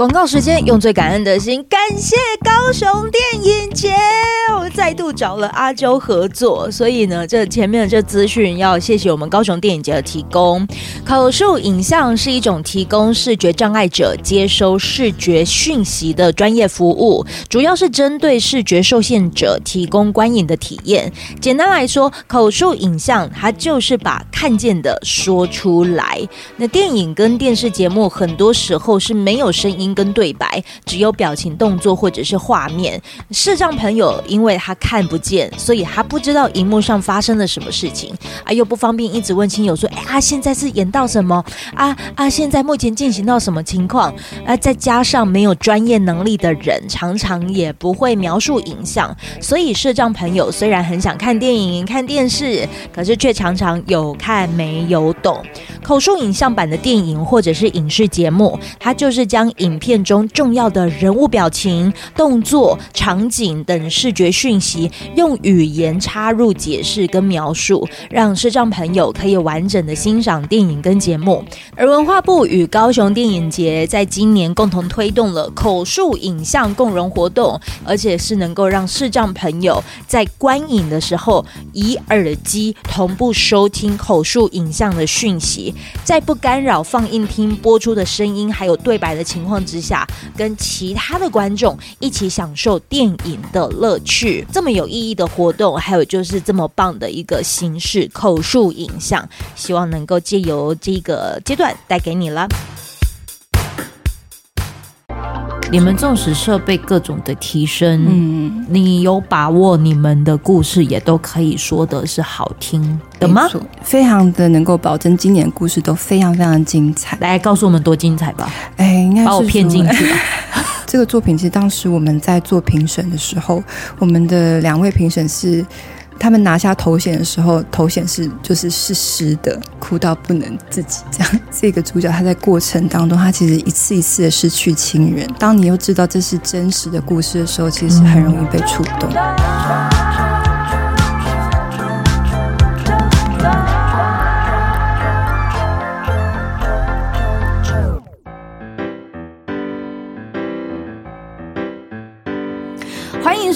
广告时间，用最感恩的心，感谢高雄电影节，我再度找了阿娇合作，所以呢，这前面的这资讯要谢谢我们高雄电影节的提供。口述影像是一种提供视觉障碍者接收视觉讯息的专业服务，主要是针对视觉受限者提供观影的体验。简单来说，口述影像它就是把看见的说出来。那电影跟电视节目很多时候是没有声音跟对白，只有表情、动作或者是画面。视障朋友因为他看不见，所以他不知道荧幕上发生了什么事情，啊，又不方便一直问亲友说：“哎，啊，现在是演到什么？啊啊，现在目前进行到什么情况？”啊，再加上没有专业能力的人，常常也不会描述影像，所以视障朋友虽然很想看电影、看电视，可是却常常有看没有懂。口述影像版的电影或者是影视节目，它就是将影影片中重要的人物表情、动作、场景等视觉讯息，用语言插入解释跟描述，让视障朋友可以完整的欣赏电影跟节目。而文化部与高雄电影节在今年共同推动了口述影像共融活动，而且是能够让视障朋友在观影的时候以耳机同步收听口述影像的讯息，在不干扰放映厅播出的声音还有对白的情况之下，跟其他的观众一起享受电影的乐趣。这么有意义的活动，还有就是这么棒的一个形式——口述影像，希望能够借由这个阶段带给你了。你们纵使设备各种的提升，嗯，你有把握你们的故事也都可以说的是好听的吗？非常的能够保证今年故事都非常非常精彩。来告诉我们多精彩吧！哎，应该是把我骗进去吧。这个作品其实当时我们在做评审的时候，我们的两位评审是。他们拿下头衔的时候，头衔是就是是湿的，哭到不能自己这样。这个主角他在过程当中，他其实一次一次的失去亲人。当你又知道这是真实的故事的时候，其实很容易被触动。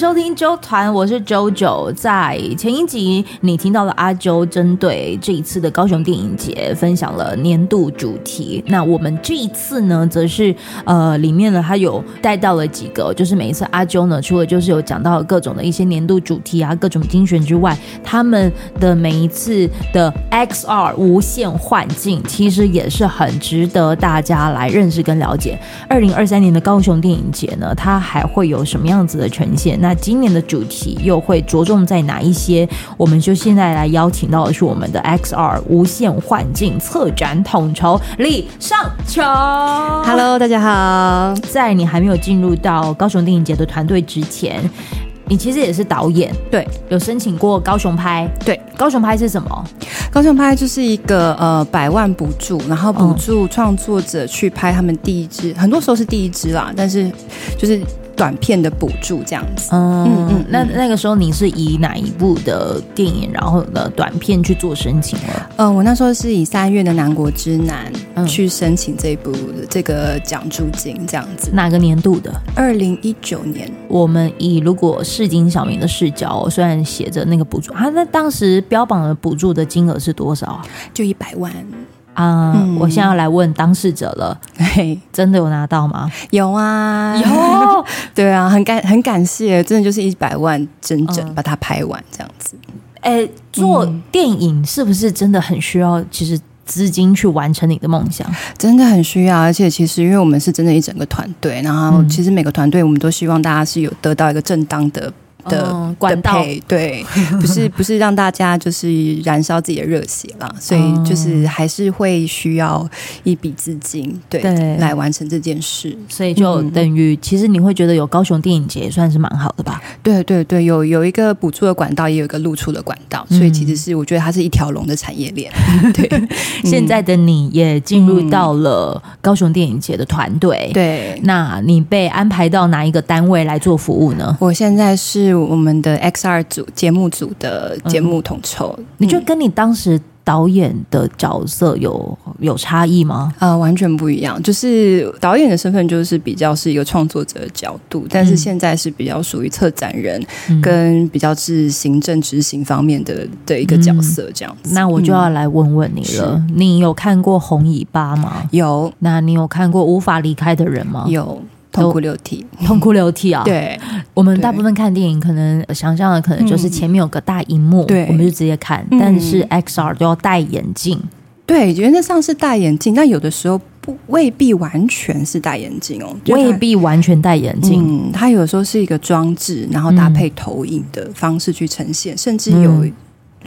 收听周团，我是 JoJo。在前一集，你听到了阿周针对这一次的高雄电影节分享了年度主题。那我们这一次呢，则是呃，里面呢，他有带到了几个，就是每一次阿周呢，除了就是有讲到各种的一些年度主题啊，各种精选之外，他们的每一次的 XR 无限幻境，其实也是很值得大家来认识跟了解。二零二三年的高雄电影节呢，它还会有什么样子的呈现？那今年的主题又会着重在哪一些？我们就现在来邀请到的是我们的 XR 无限幻境策展统筹李尚琼。Hello，大家好。在你还没有进入到高雄电影节的团队之前，你其实也是导演，对，有申请过高雄拍，对，高雄拍是什么？高雄拍就是一个呃百万补助，然后补助创作者去拍他们第一支，嗯、很多时候是第一支啦，但是就是。短片的补助这样子，嗯嗯嗯，那那个时候你是以哪一部的电影，然后的短片去做申请呃，我那时候是以三月的南国之南去申请这一部这个奖助金这样子。哪个年度的？二零一九年。我们以如果市井小民的视角，虽然写着那个补助，啊那当时标榜的补助的金额是多少？就一百万。啊、uh, 嗯，我现在要来问当事者了，嘿，真的有拿到吗？有啊，有，对啊，很感很感谢，真的就是一百万整整把它拍完这样子。哎、做电影是不是真的很需要？其实资金去完成你的梦想，真的很需要。而且其实因为我们是真的一整个团队，然后其实每个团队我们都希望大家是有得到一个正当的。的、嗯、管道。对，不是不是让大家就是燃烧自己的热血啦，所以就是还是会需要一笔资金对，对。来完成这件事，所以就等于、嗯、其实你会觉得有高雄电影节也算是蛮好的吧？对对对，有有一个补助的管道，也有一个露出的管道，所以其实是我觉得它是一条龙的产业链。对，现在的你也进入到了高雄电影节的团队，对，那你被安排到哪一个单位来做服务呢？我现在是。我们的 XR 组节目组的节目统筹，嗯，你就跟你当时导演的角色有有差异吗？呃，完全不一样。就是导演的身份就是比较是一个创作者的角度，但是现在是比较属于策展人跟比较是行政执行方面的的一个角色这样子。嗯、那我就要来问问你了，嗯、你有看过《红尾巴》吗？有。那你有看过《无法离开的人》吗？有。痛哭流涕，痛哭流涕啊！对，我们大部分看电影，可能想象的可能就是前面有个大荧幕，对、嗯，我们就直接看。但是 XR 都要戴眼镜，对，原则上是戴眼镜，但有的时候不未必完全是戴眼镜哦，未必完全戴眼镜。嗯，它有的时候是一个装置，然后搭配投影的方式去呈现，嗯、甚至有。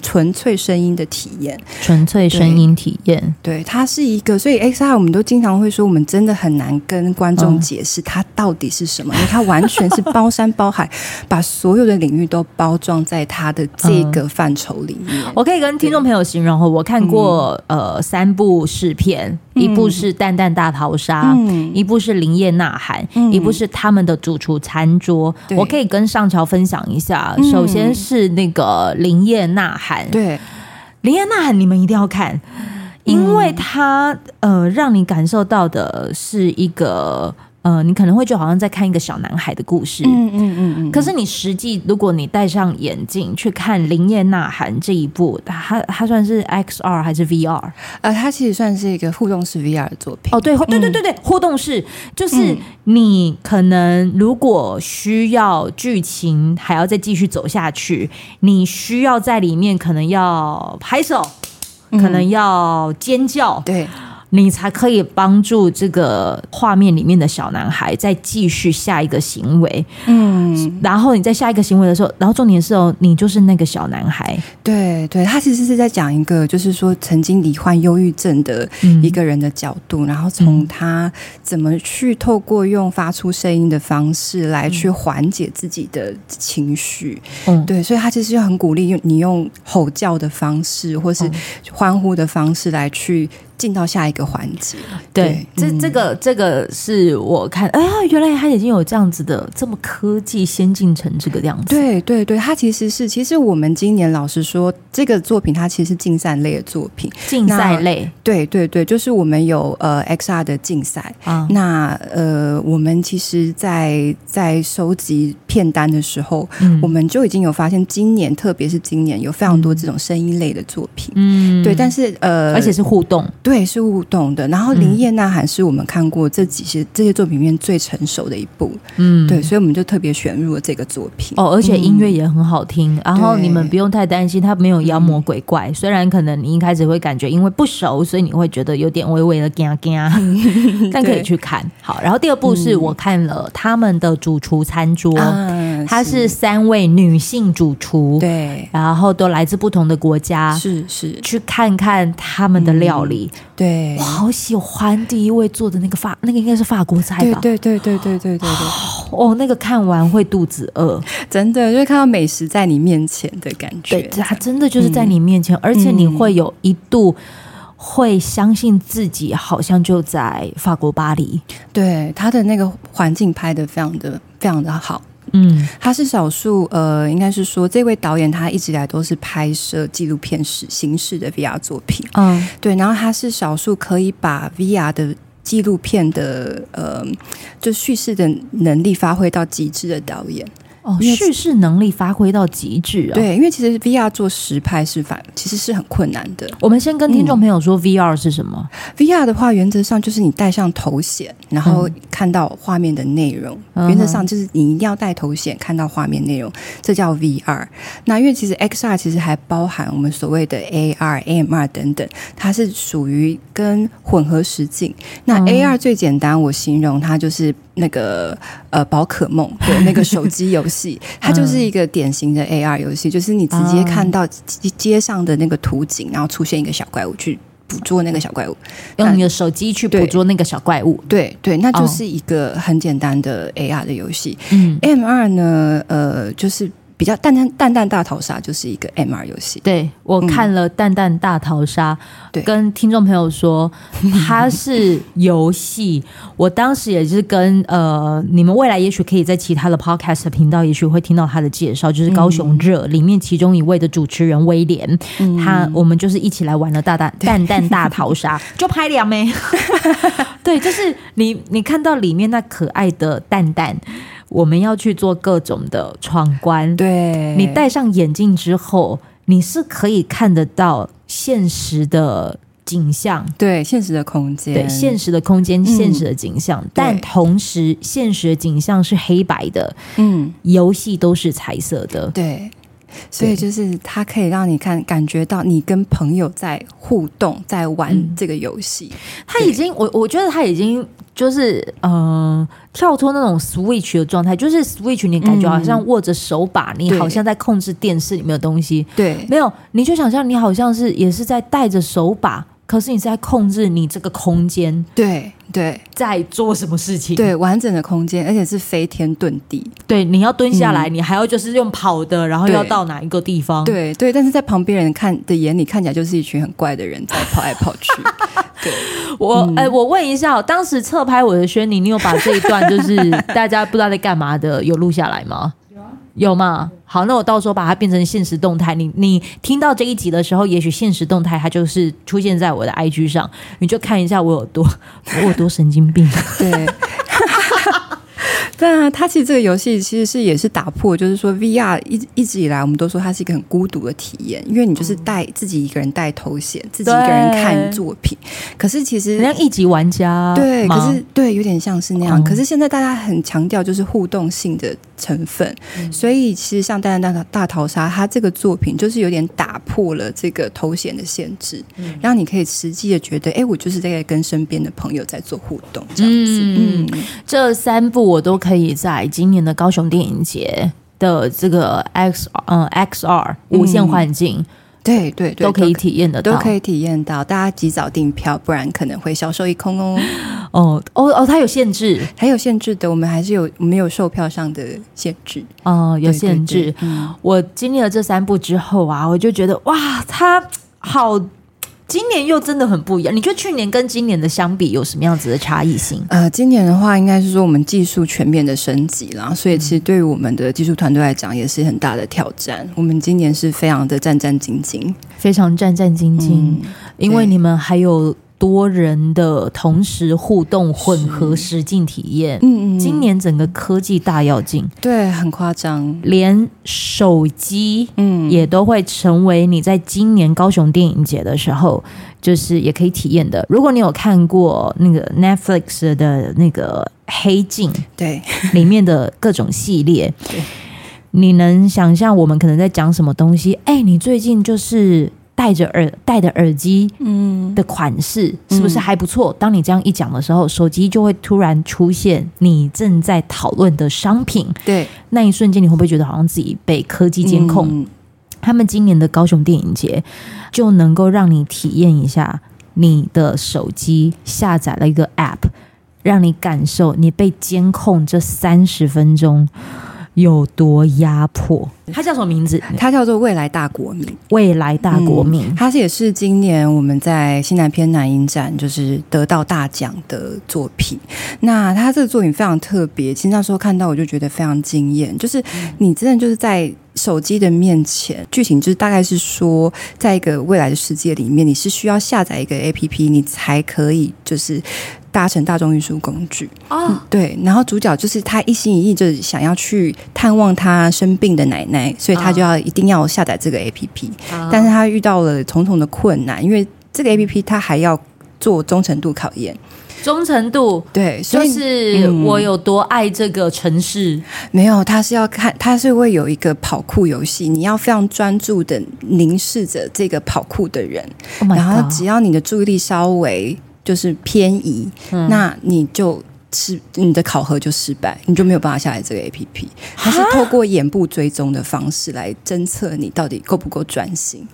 纯粹声音的体验，纯粹声音体验，对，它是一个，所以 XR 我们都经常会说，我们真的很难跟观众解释它到底是什么，因为它完全是包山包海，把所有的领域都包装在它的这个范畴里面。我可以跟听众朋友形容，我看过呃三部视片，一部是《蛋蛋大逃杀》，一部是《林业呐喊》，一部是他们的主厨餐桌。我可以跟上桥分享一下，首先是那个《林业呐喊》。对，林业呐喊，你们一定要看，因为它呃，让你感受到的是一个。呃，你可能会就好像在看一个小男孩的故事，嗯嗯嗯嗯。可是你实际，如果你戴上眼镜去看《林叶呐喊》这一部，它它算是 XR 还是 VR？呃，它其实算是一个互动式 VR 的作品。哦，对，对对对对，互动式就是你可能如果需要剧情还要再继续走下去，你需要在里面可能要拍手，可能要尖叫，对。你才可以帮助这个画面里面的小男孩再继续下一个行为，嗯，然后你在下一个行为的时候，然后重点是哦，你就是那个小男孩，对对，他其实是在讲一个，就是说曾经罹患忧郁症的一个人的角度，嗯、然后从他怎么去透过用发出声音的方式来去缓解自己的情绪，嗯，对，所以他其实就很鼓励用你用吼叫的方式，或是欢呼的方式来去。进到下一个环节，对，对这这个这个是我看，哎呀，原来他已经有这样子的这么科技先进成这个样子。对对对，它其实是，其实我们今年老实说，这个作品它其实是竞赛类的作品，竞赛类。对对对，就是我们有呃 XR 的竞赛。啊，那呃我们其实在，在在收集片单的时候，嗯，我们就已经有发现，今年特别是今年有非常多这种声音类的作品，嗯，对，但是呃，而且是互动。对，是互动的。然后《林叶呐喊》是我们看过这几些这些作品里面最成熟的一部，嗯，对，所以我们就特别选入了这个作品。哦，而且音乐也很好听。嗯、然后你们不用太担心，它没有妖魔鬼怪。虽然可能你一开始会感觉因为不熟，所以你会觉得有点微微的惊惊，但可以去看。好，然后第二部是我看了他们的主厨餐桌，它是三位女性主厨，对，然后都来自不同的国家，是是，去看看他们的料理。嗯对，我好喜欢第一位做的那个法，那个应该是法国菜吧？对对对对对对对对。哦，那个看完会肚子饿，真的，就是看到美食在你面前的感觉。对，它真的就是在你面前，嗯、而且你会有一度会相信自己好像就在法国巴黎。对，他的那个环境拍的非常的非常的好。嗯，他是少数，呃，应该是说这位导演他一直以来都是拍摄纪录片式形式的 VR 作品，嗯，对，然后他是少数可以把 VR 的纪录片的呃，就叙事的能力发挥到极致的导演。哦，叙事能力发挥到极致啊！对，因为其实 VR 做实拍是反，其实是很困难的。我们先跟听众朋友说，VR 是什么？嗯，VR 的话，原则上就是你戴上头显，然后看到画面的内容。嗯，原则上就是你一定要戴头显看到画面内容，这叫 VR。那因为其实 XR 其实还包含我们所谓的 AR、AMR 等等，它是属于跟混合实境。那 AR 最简单，我形容它就是。那个呃，宝可梦的那个手机游戏，它就是一个典型的 AR 游戏，就是你直接看到街上的那个图景，然后出现一个小怪物，去捕捉那个小怪物，用你的手机去捕捉那个小怪物。对对，那就是一个很简单的 AR 的游戏。嗯，MR 呢，呃，就是比较蛋蛋蛋蛋大逃杀就是一个 MR 游戏。对，我看了蛋蛋大逃杀，跟听众朋友说它是游戏。我当时也是跟呃，你们未来也许可以在其他的 podcast 频道，也许会听到他的介绍，就是高雄热、嗯、里面其中一位的主持人威廉，嗯、他我们就是一起来玩了大蛋蛋蛋大逃杀，就拍两枚。对，就是你你看到里面那可爱的蛋蛋。我们要去做各种的闯关，对，你戴上眼镜之后，你是可以看得到现实的景象，对，现实的空间，对，现实的空间，现实的景象，嗯、但同时现实的景象是黑白的，嗯，游戏都是彩色的，对，所以就是它可以让你看感觉到你跟朋友在互动，在玩这个游戏，他、嗯、已经，我我觉得他已经。就是嗯、呃，跳脱那种 Switch 的状态，就是 Switch，你感觉好像握着手把、嗯，你好像在控制电视里面的东西。对，没有，你就想象你好像是也是在带着手把，可是你是在控制你这个空间。对对，在做什么事情？对，完整的空间，而且是飞天遁地。对，你要蹲下来、嗯，你还要就是用跑的，然后要到哪一个地方？对对，但是在旁边人看的眼里，看起来就是一群很怪的人在跑来跑去。对，我哎、嗯欸，我问一下，当时侧拍我的轩宁，你有把这一段就是大家不知道在干嘛的有录下来吗？有吗？好，那我到时候把它变成现实动态。你你听到这一集的时候，也许现实动态它就是出现在我的 IG 上，你就看一下我有多 我有多神经病。对。对啊，它其实这个游戏其实是也是打破，就是说 VR 一一直以来我们都说它是一个很孤独的体验，因为你就是带自己一个人带头衔，自己一个人看作品。可是其实像一级玩家，对，可是对，有点像是那样。可是现在大家很强调就是互动性的成分，嗯、所以其实像《蛋蛋大大逃杀》，它这个作品就是有点打破了这个头衔的限制，嗯、让你可以实际的觉得，哎，我就是在跟身边的朋友在做互动这样子。嗯，嗯。这三部我都。可以在今年的高雄电影节的这个 X 嗯。XR 无限幻境，对对对，都可以体验得到，都可以体验到。大家及早订票，不然可能会销售一空哦。哦哦哦，它有限制，还有限制的，我们还是有没有售票上的限制哦，有限制。对对对，嗯，我经历了这三部之后啊，我就觉得哇，它好。今年又真的很不一样，你觉得去年跟今年的相比有什么样子的差异性？呃，今年的话，应该是说我们技术全面的升级啦，所以其实对于我们的技术团队来讲，也是很大的挑战。我们今年是非常的战战兢兢，非常战战兢兢，嗯，因为你们还有。多人的同时互动混合实境体验，嗯嗯，今年整个科技大跃进，对，很夸张，连手机，嗯，也都会成为你在今年高雄电影节的时候，就是也可以体验的。如果你有看过那个 Netflix 的那个黑镜，对，里面的各种系列，对，你能想象我们可能在讲什么东西？哎，你最近就是。戴着耳戴的耳机，嗯，的款式是不是还不错？当你这样一讲的时候，手机就会突然出现你正在讨论的商品。对，那一瞬间你会不会觉得好像自己被科技监控？他们今年的高雄电影节就能够让你体验一下，你的手机下载了一个 App，让你感受你被监控这三十分钟。有多压迫？它叫什么名字？它叫做未来大国民。未来大国民，嗯、它是也是今年我们在西南偏南影展就是得到大奖的作品。那它这个作品非常特别，其实那时候看到我就觉得非常惊艳。就是你真的就是在手机的面前，剧情就是大概是说，在一个未来的世界里面，你是需要下载一个 APP，你才可以就是。搭乘大众运输工具。啊、哦。嗯，对，然后主角就是他一心一意就是想要去探望他生病的奶奶，所以他就要一定要下载这个 APP，、哦、但是他遇到了重重的困难，因为这个 APP 他还要做忠诚度考验，忠诚度对，就是我有多爱这个城市，嗯、没有，他是要看，他是会有一个跑酷游戏，你要非常专注的凝视着这个跑酷的人，oh、然后只要你的注意力稍微。就是偏移，嗯、那你就是你的考核就失败，你就没有办法下载这个 APP。它是透过眼部追踪的方式来侦测你到底够不够专心。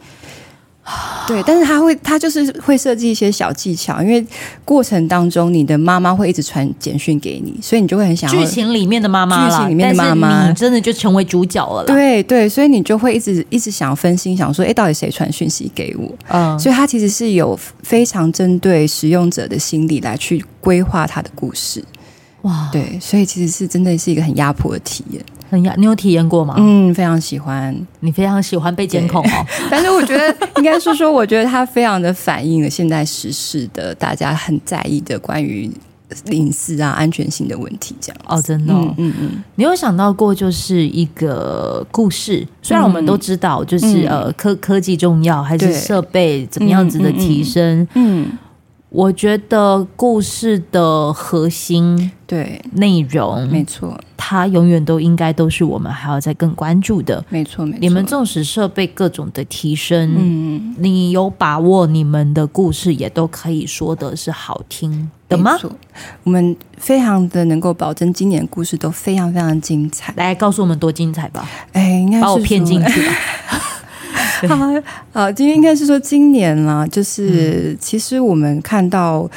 对，但是他会，他就是会设计一些小技巧，因为过程当中你的妈妈会一直传简讯给你，所以你就会很想要剧情里面的妈妈，剧情里面的妈妈，你真的就成为主角了。对对，所以你就会一直一直想分心，想说，哎，到底谁传讯息给我？嗯，所以他其实是有非常针对使用者的心理来去规划他的故事。哇，对，所以其实是真的是一个很压迫的体验。很压，你有体验过吗？嗯，非常喜欢。你非常喜欢被监控哦。但是我觉得应该是说，我觉得它非常的反映了现在时事的大家很在意的关于隐私啊、安全性的问题。这样哦，真的、哦，嗯嗯。嗯，你有想到过就是一个故事？虽然我们都知道，就是、嗯、呃科科技重要，还是设备怎么样子的提升？嗯。嗯嗯我觉得故事的核心对内容没错，它永远都应该都是我们还要再更关注的。没错，没错。你们纵使设备各种的提升，嗯，你有把握你们的故事也都可以说的是好听的吗？我们非常的能够保证今年故事都非常非常精彩。来告诉我们多精彩吧！哎，应该是把我骗进去吧。好，好，今天应该是说今年啦，就是其实我们看到。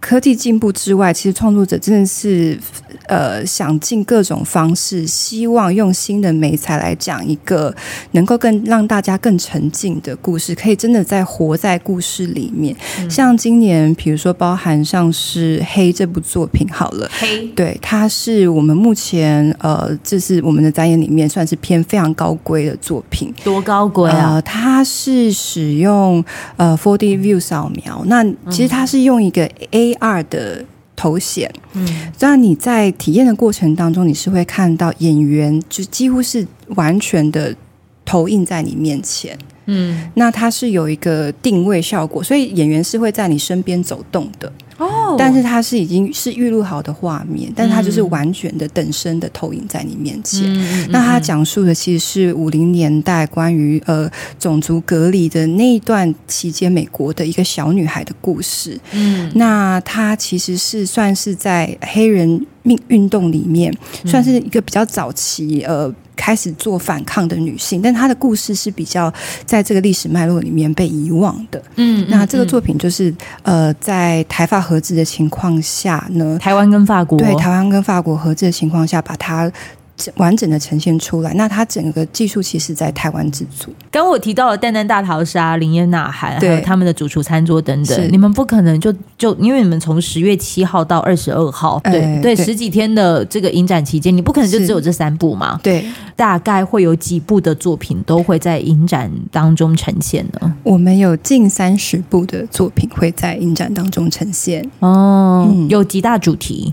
科技进步之外，其实创作者真的是呃想尽各种方式，希望用新的美材来讲一个能够更让大家更沉浸的故事，可以真的在活在故事里面。嗯、像今年，比如说包含像是《黑》这部作品，好了，黑对，它是我们目前呃，这是我们的展演里面算是偏非常高规的作品。多高规啊？呃、它是使用呃 4D View 扫描，那其实它是用一个 A。AR 的头显，嗯，这样你在体验的过程当中，你是会看到演员就几乎是完全的投影在你面前，嗯，那它是有一个定位效果，所以演员是会在你身边走动的。哦，但是它是已经是预录好的画面，但是它就是完全的等身的投影在你面前。嗯、那它讲述的其实是五零年代关于呃种族隔离的那一段期间，美国的一个小女孩的故事。嗯，那它其实是算是在黑人命运动里面，算是一个比较早期呃。开始做反抗的女性，但她的故事是比较在这个历史脉络里面被遗忘的。嗯，那这个作品就是呃，在台法合制的情况下呢，台湾跟法国对台湾跟法国合制的情况下，把它。完整的呈现出来，那它整个技术其实在台湾制作。刚我提到了蛋蛋大逃杀、林烟呐喊，还有他们的主厨餐桌等等，你们不可能就就因为你们从十月七号到二十二号，对、欸、对，十几天的这个影展期间，你不可能就只有这三部嘛？对，大概会有几部的作品都会在影展当中呈现呢？我们有近三十部的作品会在影展当中呈现。哦，嗯、有几大主题？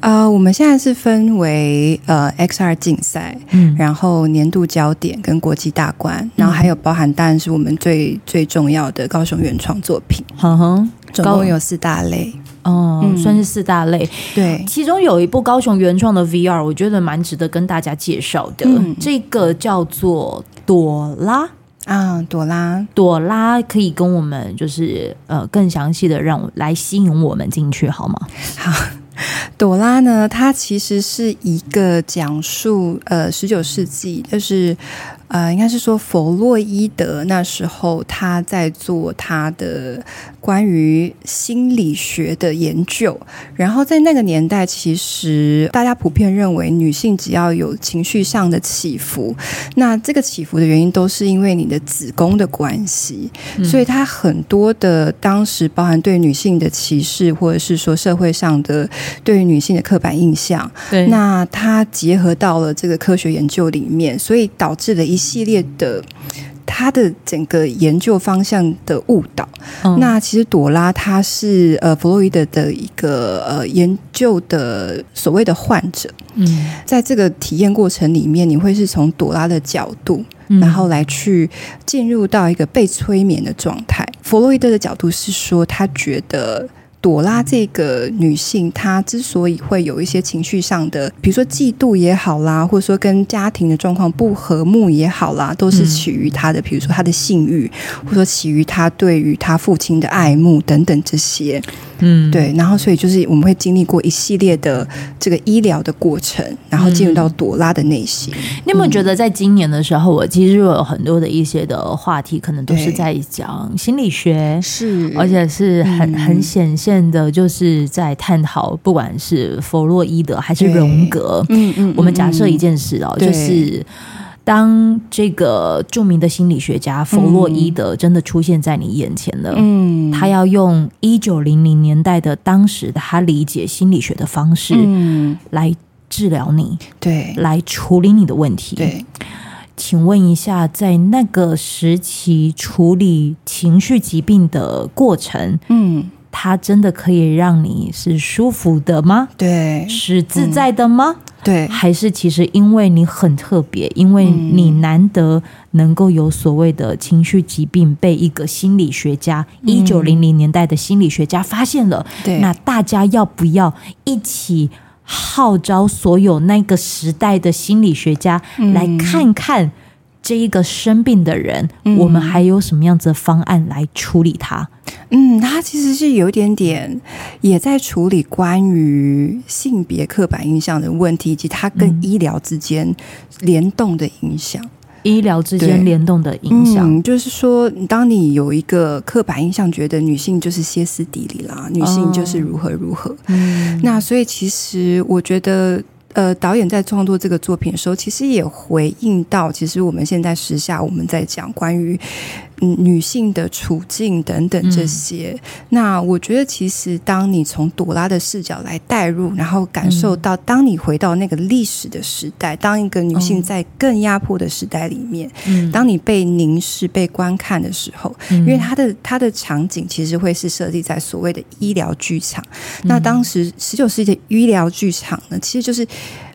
啊、呃，我们现在是分为呃 X。二竞赛，嗯，然后年度焦点跟国际大观，然后还有包含当然是我们最最重要的高雄原创作品，嗯哼，总共有四大类，哦，嗯、算是四大类，对，其中有一部高雄原创的 VR，我觉得蛮值得跟大家介绍的，嗯、这个叫做朵拉。啊，朵拉，朵拉可以跟我们就是呃更详细的让我来吸引我们进去好吗？好。朵拉呢，它其实是一个讲述呃十九世纪，就是。呃，应该是说弗洛伊德那时候他在做他的关于心理学的研究，然后在那个年代，其实大家普遍认为女性只要有情绪上的起伏，那这个起伏的原因都是因为你的子宫的关系，嗯、所以他很多的当时包含对女性的歧视，或者是说社会上的对于女性的刻板印象，对，那他结合到了这个科学研究里面，所以导致了一。系列的他的整个研究方向的误导。嗯、那其实朵拉她是呃弗洛伊德的一个呃研究的所谓的患者。嗯，在这个体验过程里面，你会是从朵拉的角度，然后来去进入到一个被催眠的状态。弗洛伊德的角度是说，他觉得。朵拉这个女性，她之所以会有一些情绪上的，比如说嫉妒也好啦，或者说跟家庭的状况不和睦也好啦，都是起于她的，比如说她的性欲，或者说起于她对于她父亲的爱慕等等这些。嗯，对，然后所以就是我们会经历过一系列的这个医疗的过程，然后进入到朵拉的内心。嗯、你有没有觉得在今年的时候，我其实有很多的一些的话题，可能都是在讲心理学，是，而且是很、嗯、很显现的，就是在探讨，不管是弗洛伊德还是荣格，嗯嗯，我们假设一件事哦，就是。当这个著名的心理学家弗洛伊德真的出现在你眼前了，嗯，他要用一九零零年代的当时的他理解心理学的方式，嗯，来治疗你，对，来处理你的问题，对。请问一下，在那个时期处理情绪疾病的过程，嗯，他真的可以让你是舒服的吗？对，是自在的吗？嗯对，还是其实因为你很特别，因为你难得能够有所谓的情绪疾病被一个心理学家，一九零零年代的心理学家发现了。对，那大家要不要一起号召所有那个时代的心理学家来看看这一个生病的人，我们还有什么样子的方案来处理他？嗯，他其实是有一点点也在处理关于性别刻板印象的问题，以及它跟医疗之间联动的影响。医疗之间联动的影响，嗯，就是说，当你有一个刻板印象，觉得女性就是歇斯底里啦，女性就是如何如何。嗯，那所以其实我觉得。呃，导演在创作这个作品的时候，其实也回应到，其实我们现在时下我们在讲关于嗯女性的处境等等这些。嗯、那我觉得，其实当你从朵拉的视角来带入，然后感受到，当你回到那个历史的时代，当一个女性在更压迫的时代里面，嗯、当你被凝视、被观看的时候，嗯、因为它的它的场景其实会是设立在所谓的医疗剧场。嗯、那当时十九世纪的医疗剧场呢，其实就是。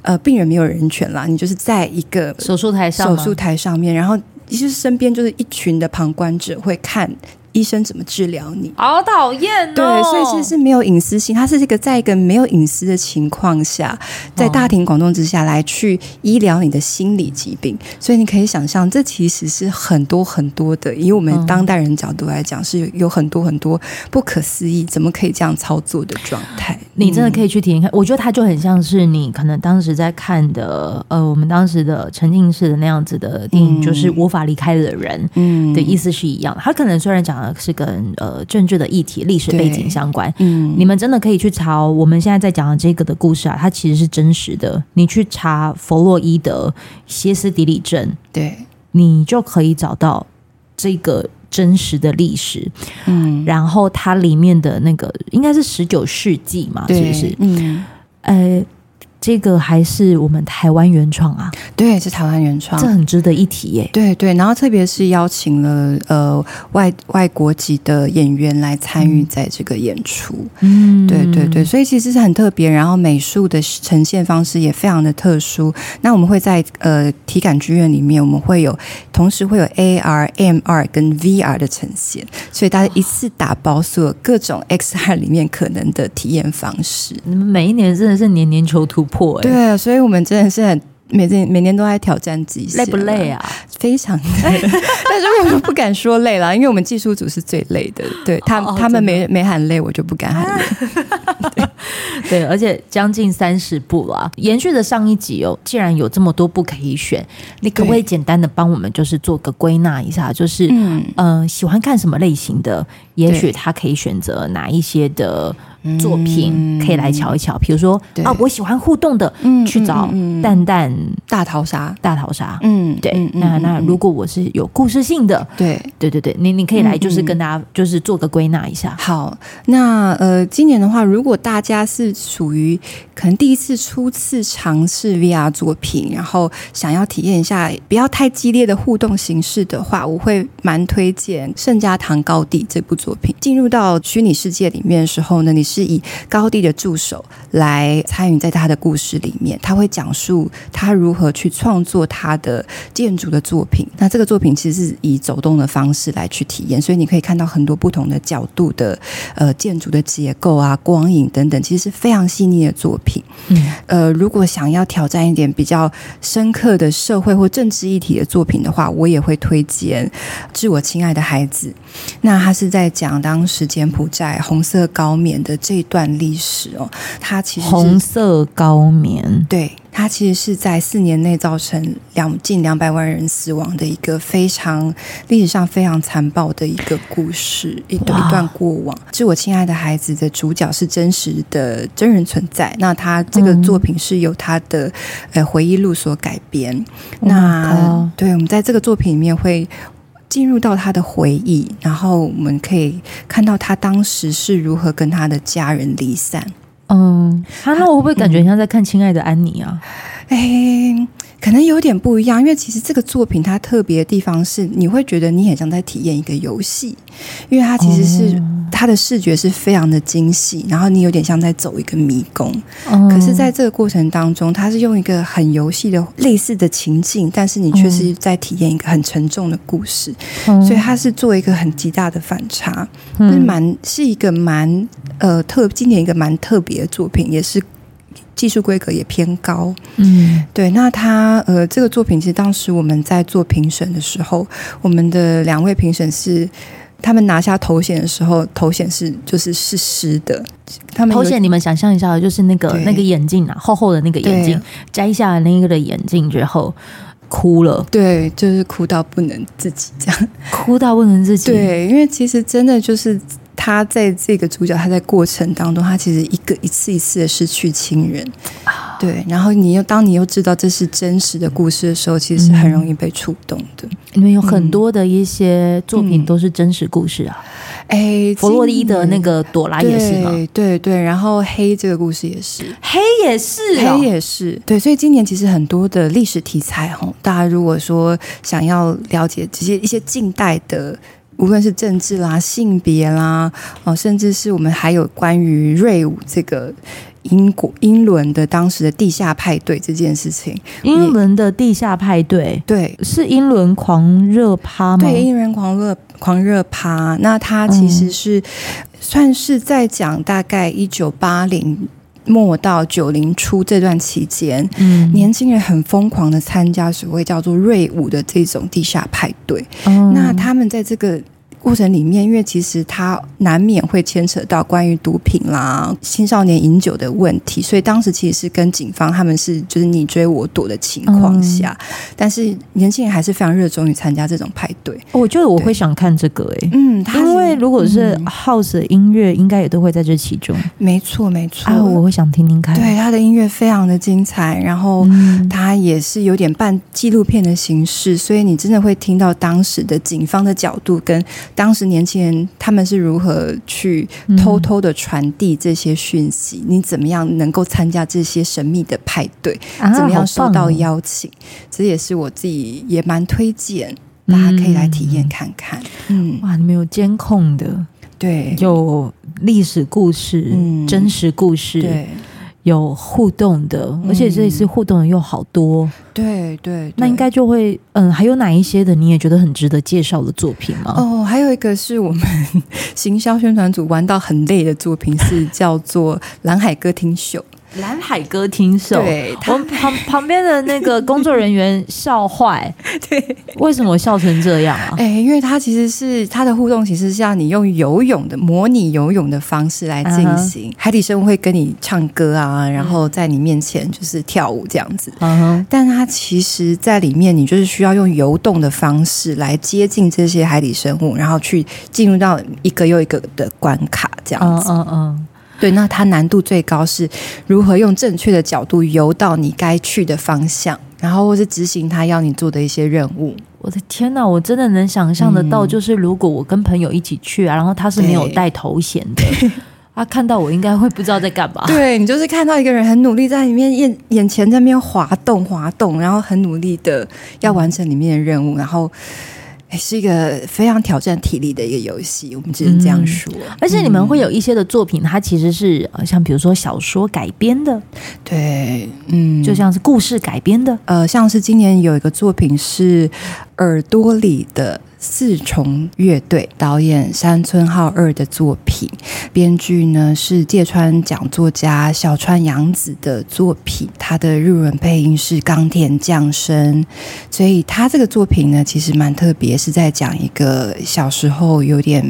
呃，病人没有人权啦，你就是在一个手术台上，手术台上面，然后其实身边就是一群的旁观者会看。医生怎么治疗你？好讨厌哦！对，所以其实是没有隐私性，它是一个在一个没有隐私的情况下，在大庭广众之下来去医疗你的心理疾病。所以你可以想象，这其实是很多很多的，以我们当代人角度来讲，是有很多很多不可思议，怎么可以这样操作的状态？你真的可以去体验看。我觉得它就很像是你可能当时在看的，呃，我们当时的沉浸式的那样子的电影，就是无法离开的人，嗯，的意思是一样的。他可能虽然讲。是跟呃政治的议题、历史背景相关。嗯，你们真的可以去查我们现在在讲的这个的故事啊，它其实是真实的。你去查弗洛伊德歇斯底里症，对，你就可以找到这个真实的历史。嗯，然后它里面的那个应该是十九世纪嘛，是不是？嗯，呃。这个还是我们台湾原创啊？对，是台湾原创，这很值得一提耶。对对，然后特别是邀请了呃外外国籍的演员来参与在这个演出。嗯，对对对，所以其实是很特别。然后美术的呈现方式也非常的特殊。那我们会在呃体感剧院里面，我们会有同时会有 AR、MR 跟 VR 的呈现，所以大家一次打包所有各种 XR 里面可能的体验方式。你们每一年真的是年年求突破。对啊，所以我们真的是很每天每年都在挑战自己，累不累啊？非常累，但是我们不敢说累了，因为我们技术组是最累的。对他，哦、他们没没喊累，我就不敢喊累。对，对，而且将近三十部了，延续的上一集哦。既然有这么多部可以选，你可不可以简单的帮我们就是做个归纳一下？就是嗯、呃，喜欢看什么类型的？也许他可以选择哪一些的。作品可以来瞧一瞧，比如说啊，我喜欢互动的，去找蛋蛋大逃杀，大逃杀，嗯，对，那那如果我是有故事性的，对，对对对，你你可以来就是跟大家就是做个归纳一下。好，那呃，今年的话，如果大家是属于可能第一次、初次尝试 VR 作品，然后想要体验一下不要太激烈的互动形式的话，我会蛮推荐《圣家堂高地》这部作品。进入到虚拟世界里面的时候呢，你是是以高地的助手来参与在他的故事里面，他会讲述他如何去创作他的建筑的作品。那这个作品其实是以走动的方式来去体验，所以你可以看到很多不同的角度的呃建筑的结构啊、光影等等，其实是非常细腻的作品。嗯，呃，如果想要挑战一点比较深刻的社会或政治议题的作品的话，我也会推荐《致我亲爱的孩子》。那他是在讲当时柬埔寨红色高棉的这段历史哦。它其实红色高棉，对，它其实是在四年内造成两近两百万人死亡的一个非常历史上非常残暴的一个故事，一段一段过往。致我亲爱的孩子的主角是真实的真人存在。那他这个作品是由他的呃回忆录所改编。嗯、那对，我们在这个作品里面会。进入到他的回忆，然后我们可以看到他当时是如何跟他的家人离散。嗯，他那我会不会感觉像在看《亲爱的安妮》啊？哎。可能有点不一样，因为其实这个作品它特别的地方是，你会觉得你很像在体验一个游戏，因为它其实是它的视觉是非常的精细，然后你有点像在走一个迷宫。可是在这个过程当中，它是用一个很游戏的类似的情境，但是你却是在体验一个很沉重的故事，所以它是做一个很极大的反差，是蛮是一个蛮呃特今年一个蛮特别的作品，也是。技术规格也偏高，嗯，对。那他呃，这个作品其实当时我们在做评审的时候，我们的两位评审是他们拿下头衔的时候，头衔是就是是湿的。他们头衔你们想象一下，就是那个那个眼镜啊，厚厚的那个眼镜，摘下来那个的眼镜之后哭了，对，就是哭到不能自己这样，哭到不能自己。对，因为其实真的就是。他在这个主角，他在过程当中，他其实一个一次一次的失去亲人，对。然后你又当你又知道这是真实的故事的时候，其实是很容易被触动的。因为有很多的一些作品都是真实故事啊，哎，弗洛伊德那个朵拉也是吗？对对对，然后黑这个故事也是，黑也是，黑也是，对。所以今年其实很多的历史题材，哦，大家如果说想要了解这些一些近代的。无论是政治啦、性别啦，哦，甚至是我们还有关于瑞舞这个英国英伦的当时的地下派对这件事情，英伦的地下派对，对，是英伦狂热趴吗？对，英伦狂热狂热趴。那它其实是算是在讲大概一九八零。末到九零初这段期间，嗯，年轻人很疯狂的参加所谓叫做瑞舞的这种地下派对，嗯，那他们在这个。过程里面，因为其实它难免会牵扯到关于毒品啦、青少年饮酒的问题，所以当时其实是跟警方他们是就是你追我躲的情况下，嗯、但是年轻人还是非常热衷于参加这种派对。我觉得我会想看这个诶、欸，嗯，因为如果是 House 的音乐，应该也都会在这其中。没错，没错，啊，我会想听听看。对，他的音乐非常的精彩，然后他也是有点半纪录片的形式，所以你真的会听到当时的警方的角度跟。当时年轻人他们是如何去偷偷的传递这些讯息？嗯、你怎么样能够参加这些神秘的派对？啊、怎么样收到邀请？哦、这也是我自己也蛮推荐，大家可以来体验看看。嗯，哇，你们有监控的，对，有历史故事，嗯、真实故事，对。有互动的，而且这一次互动的又好多，对、对，那应该就会，嗯，还有哪一些的你也觉得很值得介绍的作品吗？哦，还有一个是我们行销宣传组玩到很累的作品，是叫做《蓝海歌厅秀》。蓝海歌厅秀，对，我旁 旁边的那个工作人员笑坏，对，为什么笑成这样啊？哎，因为他其实是他的互动，其实是要你用游泳的模拟游泳的方式来进行。Uh huh. 海底生物会跟你唱歌啊，然后在你面前就是跳舞这样子。嗯哼、uh，huh. 但他其实在里面，你就是需要用游动的方式来接近这些海底生物，然后去进入到一个又一个的关卡这样子。嗯嗯、uh。对，那它难度最高是如何用正确的角度游到你该去的方向，然后或是执行他要你做的一些任务。我的天哪，我真的能想象得到，就是如果我跟朋友一起去啊，然后他是没有带头衔的，对 他看到我应该会不知道在干嘛。对，你就是看到一个人很努力在里面眼眼前在那边滑动滑动，然后很努力的要完成里面的任务，然后。是一个非常挑战体力的一个游戏，我们只能这样说。嗯、而且你们会有一些的作品，它其实是呃像比如说小说改编的，对，嗯，就像是故事改编的，呃，像是今年有一个作品是耳朵里的。四重乐队导演山村浩二的作品，编剧呢是芥川奖作家小川洋子的作品，他的日文配音是冈田将生，所以他这个作品呢其实蛮特别，是在讲一个小时候有点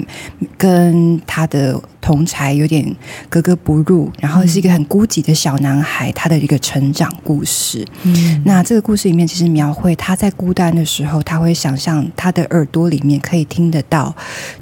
跟他的。同才有点格格不入，然后是一个很孤寂的小男孩，他的一个成长故事。嗯，那这个故事里面其实描绘他在孤单的时候，他会想象他的耳朵里面可以听得到，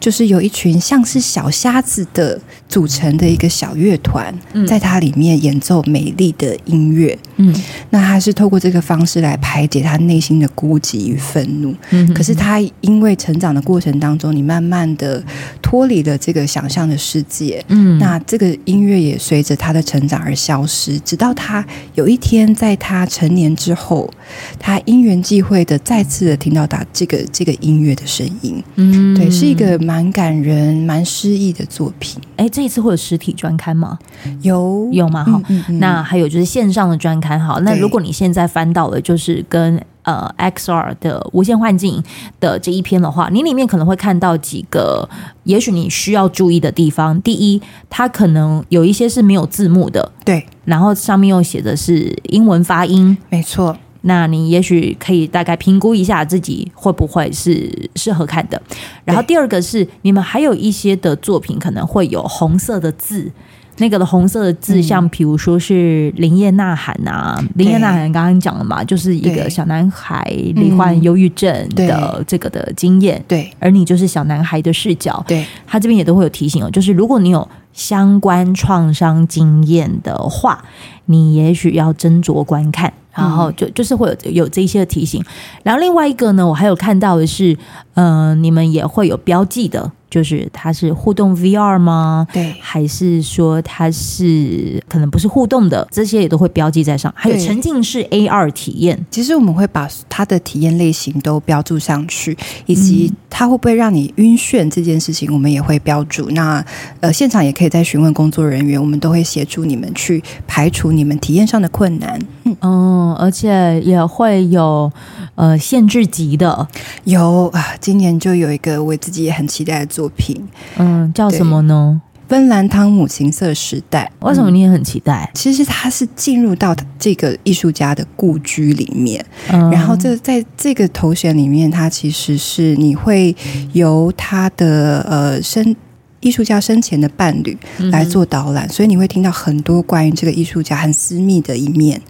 就是有一群像是小瞎子的组成的一个小乐团，在它里面演奏美丽的音乐。嗯，那他是透过这个方式来排解他内心的孤寂与愤怒。嗯，可是他因为成长的过程当中，你慢慢的脱离了这个想象的世界。嗯，那这个音乐也随着他的成长而消失，直到他有一天，在他成年之后，他因缘际会的再次的听到他这个这个音乐的声音。嗯，对，是一个蛮感人、蛮诗意的作品。哎，这一次会有实体专刊吗？有，有吗？好，嗯嗯，那还有就是线上的专刊。好，那如果你现在翻到了，就是跟。呃，XR 的无限幻境的这一篇的话，你里面可能会看到几个，也许你需要注意的地方。第一，它可能有一些是没有字幕的，对，然后上面又写的是英文发音，没错。那你也许可以大概评估一下自己会不会是适合看的。然后第二个是，你们还有一些的作品可能会有红色的字。那个的红色的字，像比如说是《林业呐喊》啊，《林叶呐喊》刚刚讲了嘛，就是一个小男孩罹患忧郁症的这个的经验，对，而你就是小男孩的视角，对，他这边也都会有提醒哦，就是如果你有相关创伤经验的话，你也许要斟酌观看，然后就就是会有有这一些的提醒，然后另外一个呢，我还有看到的是，嗯、呃，你们也会有标记的。就是它是互动 VR 吗？对，还是说它是可能不是互动的？这些也都会标记在上。还有沉浸式 AR 体验，其实我们会把它的体验类型都标注上去，以及它会不会让你晕眩这件事情，我们也会标注。那呃，现场也可以再询问工作人员，我们都会协助你们去排除你们体验上的困难。嗯，嗯，而且也会有呃限制级的，有啊，今年就有一个我自己也很期待的作。品，嗯，叫什么呢？芬兰汤姆情色时代。为什么你也很期待？其实他是进入到这个艺术家的故居里面，嗯、然后这在这个头衔里面，他其实是你会由他的呃身。艺术家生前的伴侣来做导览，嗯、所以你会听到很多关于这个艺术家很私密的一面。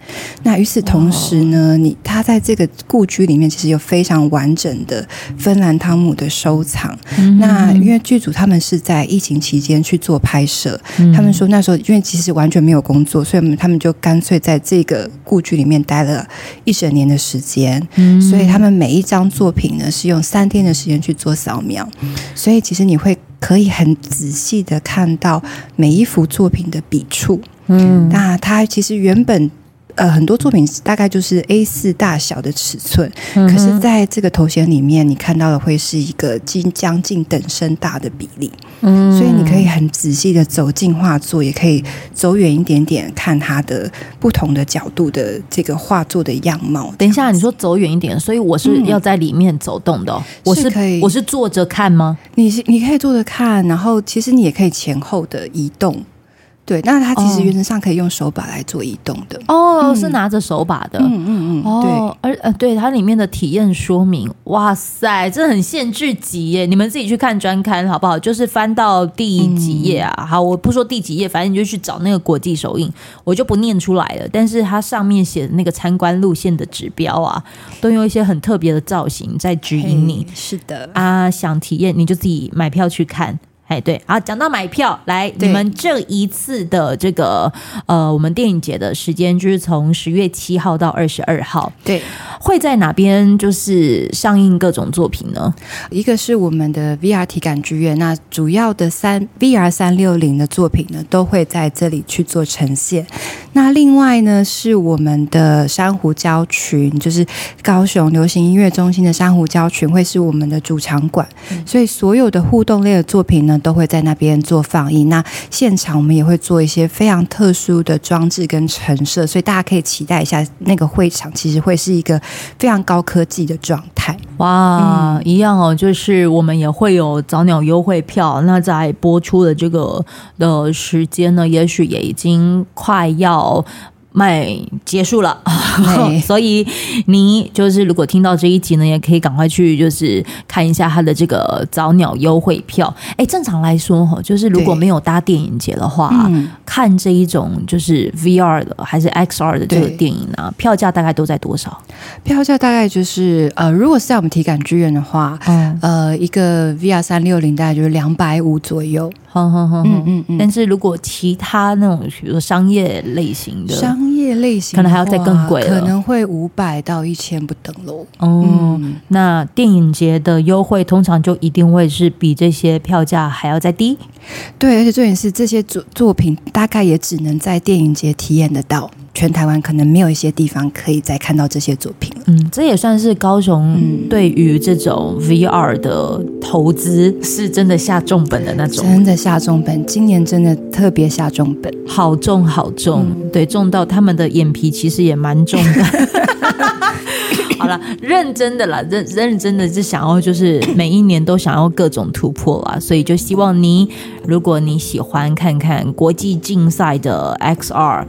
那与此同时呢，你他在这个故居里面其实有非常完整的芬兰汤姆的收藏。嗯、那因为剧组他们是在疫情期间去做拍摄，嗯、他们说那时候因为其实完全没有工作，所以他们就干脆在这个故居里面待了一整年的时间。嗯、所以他们每一张作品呢是用三天的时间去做扫描，所以其实你会。可以很仔细的看到每一幅作品的笔触，嗯，那它其实原本。呃，很多作品大概就是 A 四大小的尺寸，嗯、可是在这个头衔里面，你看到的会是一个近将近等身大的比例，嗯，所以你可以很仔细的走进画作，也可以走远一点点看它的不同的角度的这个画作的样貌。等一下，你说走远一点，所以我是要在里面走动的，哦，嗯、我是，是可以，我是坐着看吗？你是你可以坐着看，然后其实你也可以前后的移动。对，那它其实原则上可以用手把来做移动的哦，嗯、是拿着手把的，嗯嗯嗯，哦，对，而呃，对它里面的体验说明，哇塞，这很限制级耶！你们自己去看专刊好不好？就是翻到第几页啊？嗯、好，我不说第几页，反正你就去找那个国际首映，我就不念出来了。但是它上面写的那个参观路线的指标啊，都用一些很特别的造型在指引你。是的啊，想体验你就自己买票去看。哎，对，好，讲到买票，来，你们这一次的这个呃，我们电影节的时间就是从十月七号到二十二号。对，会在哪边就是上映各种作品呢？一个是我们的 VR 体感剧院，那主要的三 VR 三六零的作品呢，都会在这里去做呈现。那另外呢，是我们的珊瑚礁群，就是高雄流行音乐中心的珊瑚礁群，会是我们的主场馆。嗯、所以所有的互动类的作品呢，都会在那边做放映。那现场我们也会做一些非常特殊的装置跟陈设，所以大家可以期待一下，那个会场其实会是一个非常高科技的状态。哇，嗯、一样哦，就是我们也会有早鸟优惠票。那在播出的这个的时间呢，也许也已经快要。어 卖结束了，所以你就是如果听到这一集呢，也可以赶快去就是看一下他的这个早鸟优惠票。哎，正常来说哈，就是如果没有搭电影节的话，对看这一种就是 VR 的还是 XR 的这个电影呢，票价大概都在多少？票价大概就是呃，如果是在我们体感剧院的话，嗯、呃，一个 VR 三六零大概就是两百五左右。嗯嗯嗯嗯嗯。但是如果其他那种比如说商业类型的。商业类型可能还要再更贵，可能会五百到一千不等喽。哦，嗯、那电影节的优惠通常就一定会是比这些票价还要再低。对，而且重点是这些作作品大概也只能在电影节体验得到。全台湾可能没有一些地方可以再看到这些作品了。嗯，这也算是高雄对于这种 VR 的投资是真的下重本的那种，真的下重本。今年真的特别下重本，好重好重，嗯、对，重到他们的眼皮其实也蛮重的。好了，认真的啦，认认真的是想要，就是每一年都想要各种突破啦，所以就希望你，如果你喜欢看看国际竞赛的 XR。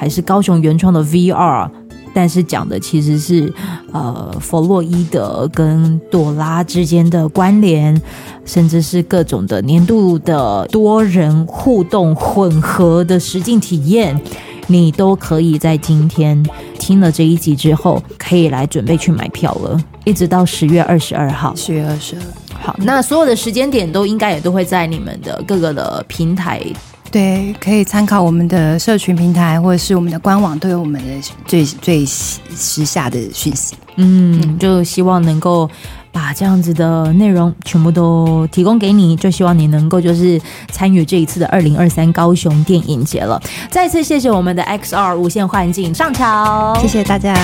还是高雄原创的 VR，但是讲的其实是呃弗洛伊德跟朵拉之间的关联，甚至是各种的年度的多人互动混合的实境体验，你都可以在今天听了这一集之后，可以来准备去买票了，一直到十月二十二号。十月二十二，好，那所有的时间点都应该也都会在你们的各个的平台。对，可以参考我们的社群平台，或者是我们的官网，都有我们的最最时下的讯息。嗯，就希望能够把这样子的内容全部都提供给你，就希望你能够就是参与这一次的二零二三高雄电影节了。再次谢谢我们的 XR 无限幻境上桥，谢谢大家。